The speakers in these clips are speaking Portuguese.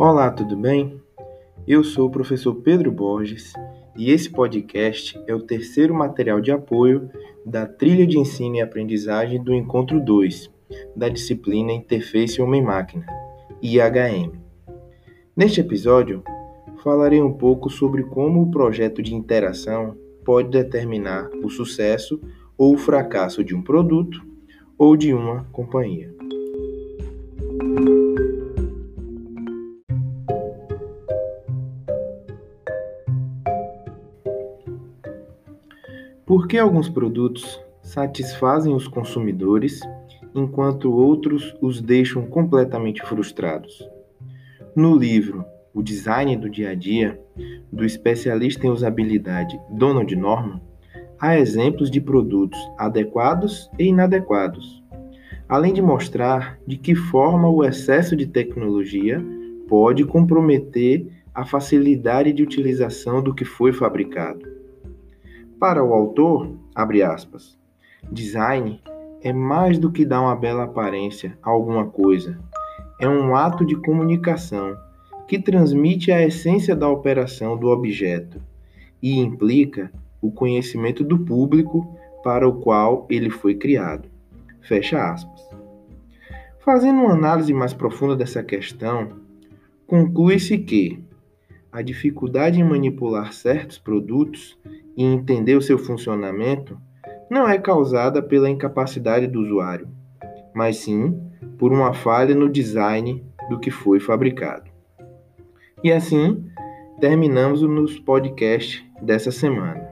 Olá, tudo bem? Eu sou o professor Pedro Borges e esse podcast é o terceiro material de apoio da trilha de ensino e aprendizagem do Encontro 2, da disciplina Interface Homem-Máquina, IHM. Neste episódio, falarei um pouco sobre como o projeto de interação pode determinar o sucesso ou o fracasso de um produto ou de uma companhia. Por que alguns produtos satisfazem os consumidores enquanto outros os deixam completamente frustrados? No livro O Design do Dia a Dia, do especialista em usabilidade Donald Norman, há exemplos de produtos adequados e inadequados, além de mostrar de que forma o excesso de tecnologia pode comprometer a facilidade de utilização do que foi fabricado. Para o autor, abre aspas, design é mais do que dar uma bela aparência a alguma coisa. É um ato de comunicação que transmite a essência da operação do objeto e implica o conhecimento do público para o qual ele foi criado. Fecha aspas. Fazendo uma análise mais profunda dessa questão, conclui-se que a dificuldade em manipular certos produtos e entender o seu funcionamento não é causada pela incapacidade do usuário, mas sim por uma falha no design do que foi fabricado. E assim, terminamos nos podcast dessa semana.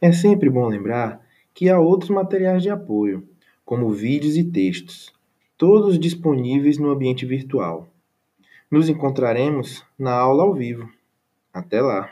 É sempre bom lembrar que há outros materiais de apoio, como vídeos e textos, todos disponíveis no ambiente virtual. Nos encontraremos na aula ao vivo. Até lá!